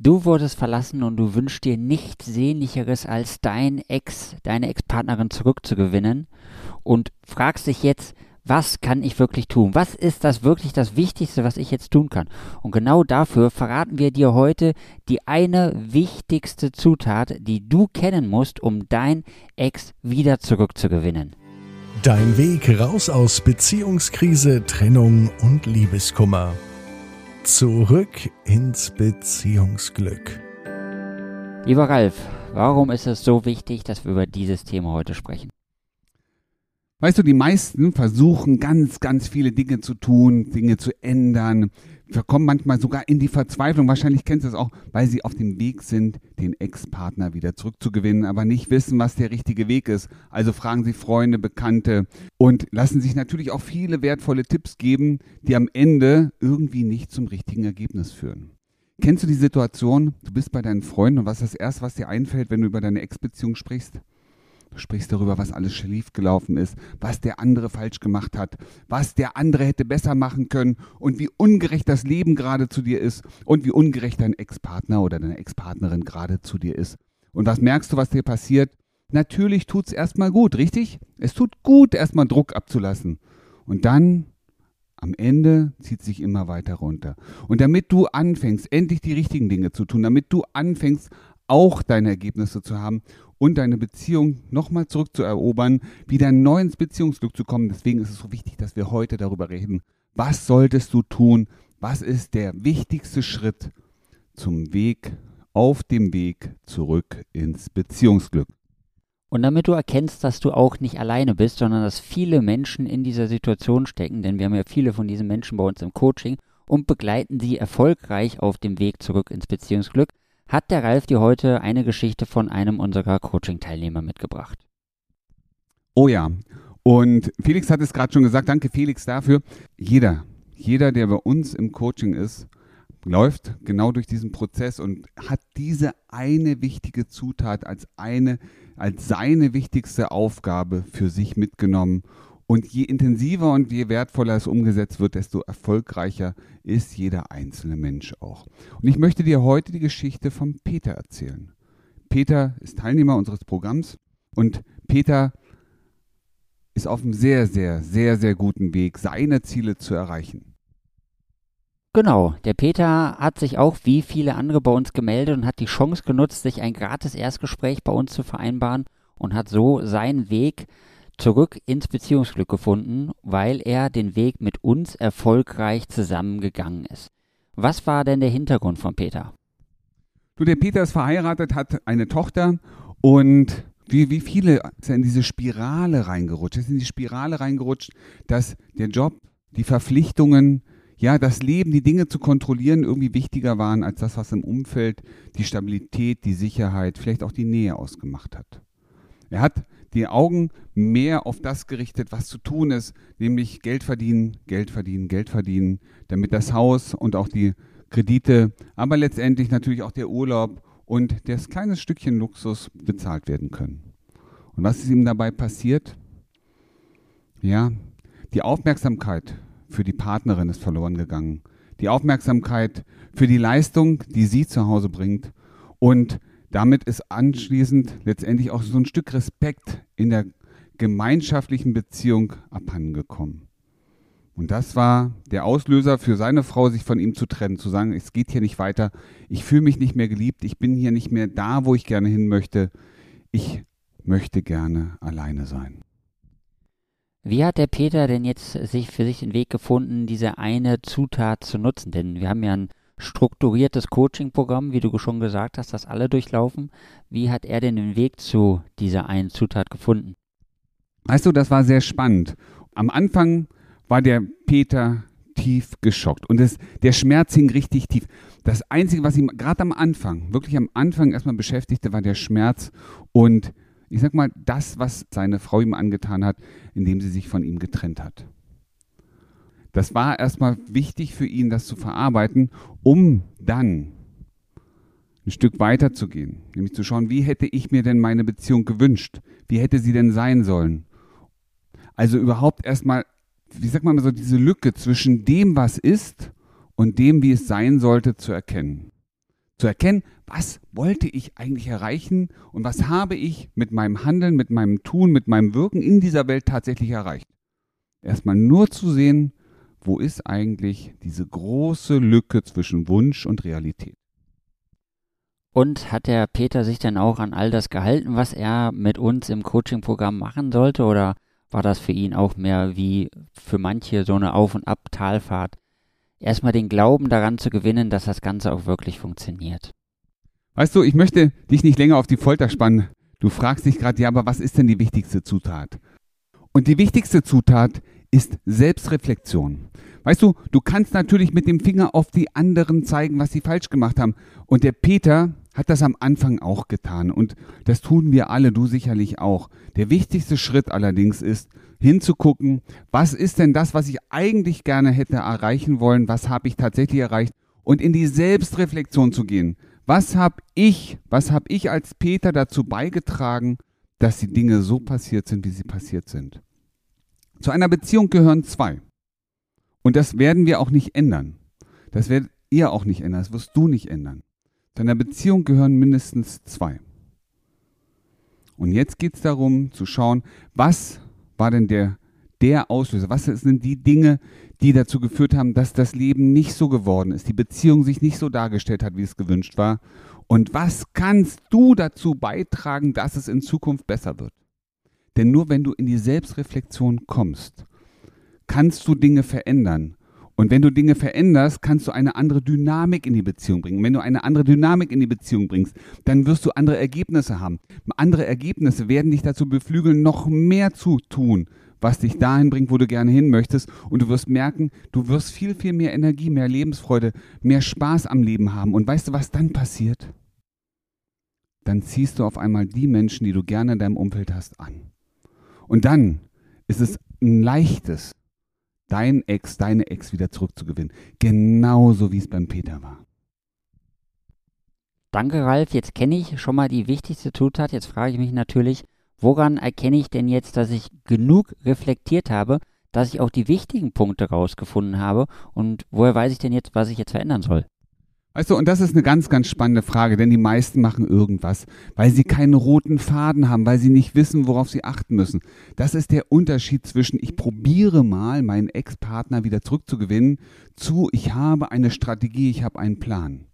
Du wurdest verlassen und du wünschst dir nichts Sehnlicheres, als dein Ex, deine Ex-Partnerin zurückzugewinnen und fragst dich jetzt, was kann ich wirklich tun? Was ist das wirklich das Wichtigste, was ich jetzt tun kann? Und genau dafür verraten wir dir heute die eine wichtigste Zutat, die du kennen musst, um dein Ex wieder zurückzugewinnen. Dein Weg raus aus Beziehungskrise, Trennung und Liebeskummer. Zurück ins Beziehungsglück. Lieber Ralf, warum ist es so wichtig, dass wir über dieses Thema heute sprechen? Weißt du, die meisten versuchen ganz, ganz viele Dinge zu tun, Dinge zu ändern, wir kommen manchmal sogar in die Verzweiflung. Wahrscheinlich kennst du es auch, weil sie auf dem Weg sind, den Ex-Partner wieder zurückzugewinnen, aber nicht wissen, was der richtige Weg ist. Also fragen sie Freunde, Bekannte und lassen sich natürlich auch viele wertvolle Tipps geben, die am Ende irgendwie nicht zum richtigen Ergebnis führen. Kennst du die Situation, du bist bei deinen Freunden und was ist das erste, was dir einfällt, wenn du über deine Ex-Beziehung sprichst? Du sprichst darüber, was alles schief gelaufen ist, was der andere falsch gemacht hat, was der andere hätte besser machen können und wie ungerecht das Leben gerade zu dir ist und wie ungerecht dein Ex-Partner oder deine Ex-Partnerin gerade zu dir ist. Und was merkst du, was dir passiert? Natürlich tut es erstmal gut, richtig? Es tut gut, erstmal Druck abzulassen. Und dann am Ende zieht sich immer weiter runter. Und damit du anfängst, endlich die richtigen Dinge zu tun, damit du anfängst, auch deine Ergebnisse zu haben und deine Beziehung nochmal zurückzuerobern, wieder neu ins Beziehungsglück zu kommen. Deswegen ist es so wichtig, dass wir heute darüber reden. Was solltest du tun? Was ist der wichtigste Schritt zum Weg, auf dem Weg zurück ins Beziehungsglück? Und damit du erkennst, dass du auch nicht alleine bist, sondern dass viele Menschen in dieser Situation stecken, denn wir haben ja viele von diesen Menschen bei uns im Coaching und begleiten sie erfolgreich auf dem Weg zurück ins Beziehungsglück, hat der Ralf dir heute eine Geschichte von einem unserer Coaching-Teilnehmer mitgebracht. Oh ja, und Felix hat es gerade schon gesagt, danke Felix dafür. Jeder, jeder, der bei uns im Coaching ist, läuft genau durch diesen Prozess und hat diese eine wichtige Zutat als eine, als seine wichtigste Aufgabe für sich mitgenommen und je intensiver und je wertvoller es umgesetzt wird, desto erfolgreicher ist jeder einzelne Mensch auch. Und ich möchte dir heute die Geschichte von Peter erzählen. Peter ist Teilnehmer unseres Programms und Peter ist auf einem sehr, sehr, sehr, sehr guten Weg, seine Ziele zu erreichen. Genau, der Peter hat sich auch wie viele andere bei uns gemeldet und hat die Chance genutzt, sich ein gratis Erstgespräch bei uns zu vereinbaren und hat so seinen Weg zurück ins Beziehungsglück gefunden, weil er den Weg mit uns erfolgreich zusammengegangen ist. Was war denn der Hintergrund von Peter? Du, der Peter ist verheiratet, hat eine Tochter und wie, wie viele ist er in diese Spirale reingerutscht, ist in die Spirale reingerutscht, dass der Job, die Verpflichtungen, ja, das Leben, die Dinge zu kontrollieren irgendwie wichtiger waren als das, was im Umfeld die Stabilität, die Sicherheit, vielleicht auch die Nähe ausgemacht hat. Er hat die Augen mehr auf das gerichtet, was zu tun ist, nämlich Geld verdienen, Geld verdienen, Geld verdienen, damit das Haus und auch die Kredite, aber letztendlich natürlich auch der Urlaub und das kleine Stückchen Luxus bezahlt werden können. Und was ist ihm dabei passiert? Ja, die Aufmerksamkeit für die Partnerin ist verloren gegangen. Die Aufmerksamkeit für die Leistung, die sie zu Hause bringt und damit ist anschließend letztendlich auch so ein Stück Respekt in der gemeinschaftlichen Beziehung abhandengekommen. Und das war der Auslöser für seine Frau, sich von ihm zu trennen, zu sagen, es geht hier nicht weiter, ich fühle mich nicht mehr geliebt, ich bin hier nicht mehr da, wo ich gerne hin möchte, ich möchte gerne alleine sein. Wie hat der Peter denn jetzt sich für sich den Weg gefunden, diese eine Zutat zu nutzen? Denn wir haben ja ein strukturiertes Coaching-Programm, wie du schon gesagt hast, das alle durchlaufen. Wie hat er denn den Weg zu dieser einen Zutat gefunden? Weißt du, das war sehr spannend. Am Anfang war der Peter tief geschockt und es, der Schmerz hing richtig tief. Das Einzige, was ihn gerade am Anfang, wirklich am Anfang erstmal beschäftigte, war der Schmerz und ich sag mal, das, was seine Frau ihm angetan hat, indem sie sich von ihm getrennt hat. Das war erstmal wichtig für ihn, das zu verarbeiten, um dann ein Stück weiter zu gehen, nämlich zu schauen, wie hätte ich mir denn meine Beziehung gewünscht? Wie hätte sie denn sein sollen? Also überhaupt erstmal, wie sagt man so, diese Lücke zwischen dem, was ist und dem, wie es sein sollte, zu erkennen. Zu erkennen, was wollte ich eigentlich erreichen und was habe ich mit meinem Handeln, mit meinem Tun, mit meinem Wirken in dieser Welt tatsächlich erreicht. Erstmal nur zu sehen, wo ist eigentlich diese große Lücke zwischen Wunsch und Realität. Und hat der Peter sich denn auch an all das gehalten, was er mit uns im Coaching-Programm machen sollte? Oder war das für ihn auch mehr wie für manche so eine Auf- und Ab-Talfahrt? Erstmal den Glauben daran zu gewinnen, dass das Ganze auch wirklich funktioniert. Weißt du, ich möchte dich nicht länger auf die Folter spannen. Du fragst dich gerade, ja, aber was ist denn die wichtigste Zutat? Und die wichtigste Zutat ist Selbstreflexion. Weißt du, du kannst natürlich mit dem Finger auf die anderen zeigen, was sie falsch gemacht haben. Und der Peter hat das am Anfang auch getan. Und das tun wir alle, du sicherlich auch. Der wichtigste Schritt allerdings ist, hinzugucken, was ist denn das, was ich eigentlich gerne hätte erreichen wollen, was habe ich tatsächlich erreicht und in die Selbstreflexion zu gehen. Was habe ich, was habe ich als Peter dazu beigetragen, dass die Dinge so passiert sind, wie sie passiert sind? Zu einer Beziehung gehören zwei. Und das werden wir auch nicht ändern. Das werdet ihr auch nicht ändern, das wirst du nicht ändern. Zu einer Beziehung gehören mindestens zwei. Und jetzt geht es darum zu schauen, was war denn der, der Auslöser? Was sind die Dinge, die dazu geführt haben, dass das Leben nicht so geworden ist, die Beziehung sich nicht so dargestellt hat, wie es gewünscht war? Und was kannst du dazu beitragen, dass es in Zukunft besser wird? Denn nur wenn du in die Selbstreflexion kommst, kannst du Dinge verändern. Und wenn du Dinge veränderst, kannst du eine andere Dynamik in die Beziehung bringen. Wenn du eine andere Dynamik in die Beziehung bringst, dann wirst du andere Ergebnisse haben. Andere Ergebnisse werden dich dazu beflügeln, noch mehr zu tun, was dich dahin bringt, wo du gerne hin möchtest. Und du wirst merken, du wirst viel, viel mehr Energie, mehr Lebensfreude, mehr Spaß am Leben haben. Und weißt du, was dann passiert? Dann ziehst du auf einmal die Menschen, die du gerne in deinem Umfeld hast, an. Und dann ist es ein leichtes, dein Ex, deine Ex wieder zurückzugewinnen. Genauso wie es beim Peter war. Danke, Ralf. Jetzt kenne ich schon mal die wichtigste Zutat. Jetzt frage ich mich natürlich, woran erkenne ich denn jetzt, dass ich genug reflektiert habe, dass ich auch die wichtigen Punkte rausgefunden habe? Und woher weiß ich denn jetzt, was ich jetzt verändern soll? Weißt du, und das ist eine ganz, ganz spannende Frage, denn die meisten machen irgendwas, weil sie keinen roten Faden haben, weil sie nicht wissen, worauf sie achten müssen. Das ist der Unterschied zwischen ich probiere mal, meinen Ex-Partner wieder zurückzugewinnen, zu ich habe eine Strategie, ich habe einen Plan.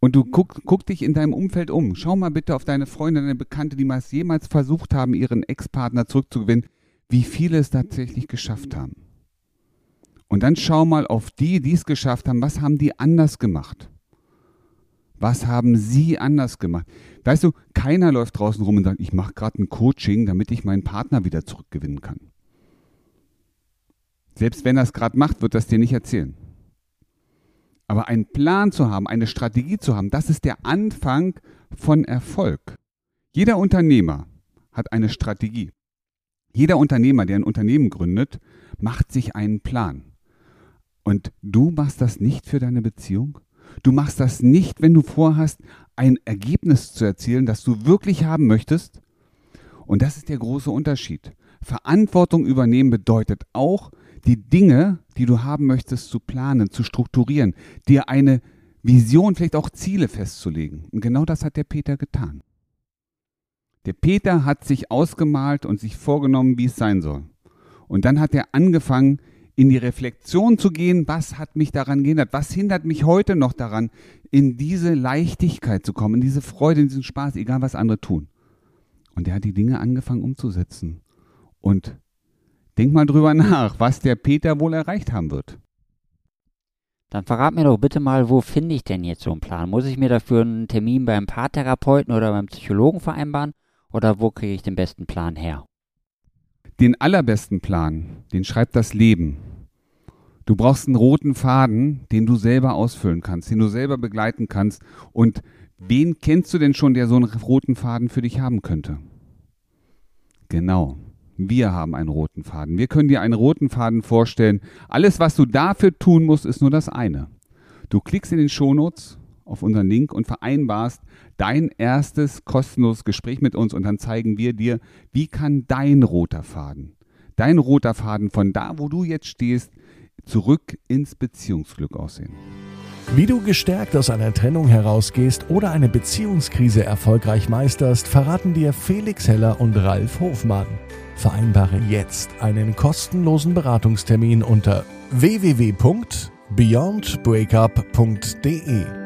Und du guck, guck dich in deinem Umfeld um. Schau mal bitte auf deine Freunde, deine Bekannte, die mal jemals versucht haben, ihren Ex-Partner zurückzugewinnen, wie viele es tatsächlich geschafft haben. Und dann schau mal auf die, die es geschafft haben, was haben die anders gemacht? Was haben Sie anders gemacht? Weißt du, keiner läuft draußen rum und sagt, ich mache gerade ein Coaching, damit ich meinen Partner wieder zurückgewinnen kann. Selbst wenn er es gerade macht, wird das dir nicht erzählen. Aber einen Plan zu haben, eine Strategie zu haben, das ist der Anfang von Erfolg. Jeder Unternehmer hat eine Strategie. Jeder Unternehmer, der ein Unternehmen gründet, macht sich einen Plan. Und du machst das nicht für deine Beziehung? Du machst das nicht, wenn du vorhast, ein Ergebnis zu erzielen, das du wirklich haben möchtest. Und das ist der große Unterschied. Verantwortung übernehmen bedeutet auch, die Dinge, die du haben möchtest, zu planen, zu strukturieren, dir eine Vision, vielleicht auch Ziele festzulegen. Und genau das hat der Peter getan. Der Peter hat sich ausgemalt und sich vorgenommen, wie es sein soll. Und dann hat er angefangen, in die Reflexion zu gehen, was hat mich daran gehindert, was hindert mich heute noch daran, in diese Leichtigkeit zu kommen, in diese Freude, in diesen Spaß, egal was andere tun. Und er hat die Dinge angefangen umzusetzen. Und denk mal drüber nach, was der Peter wohl erreicht haben wird. Dann verrat mir doch bitte mal, wo finde ich denn jetzt so einen Plan? Muss ich mir dafür einen Termin beim Paartherapeuten oder beim Psychologen vereinbaren? Oder wo kriege ich den besten Plan her? Den allerbesten Plan, den schreibt das Leben. Du brauchst einen roten Faden, den du selber ausfüllen kannst, den du selber begleiten kannst. Und wen kennst du denn schon, der so einen roten Faden für dich haben könnte? Genau. Wir haben einen roten Faden. Wir können dir einen roten Faden vorstellen. Alles, was du dafür tun musst, ist nur das eine. Du klickst in den Shownotes auf unseren Link und vereinbarst dein erstes kostenloses Gespräch mit uns und dann zeigen wir dir, wie kann dein roter Faden, dein roter Faden von da, wo du jetzt stehst, zurück ins Beziehungsglück aussehen. Wie du gestärkt aus einer Trennung herausgehst oder eine Beziehungskrise erfolgreich meisterst, verraten dir Felix Heller und Ralf Hofmann. Vereinbare jetzt einen kostenlosen Beratungstermin unter www.beyondbreakup.de.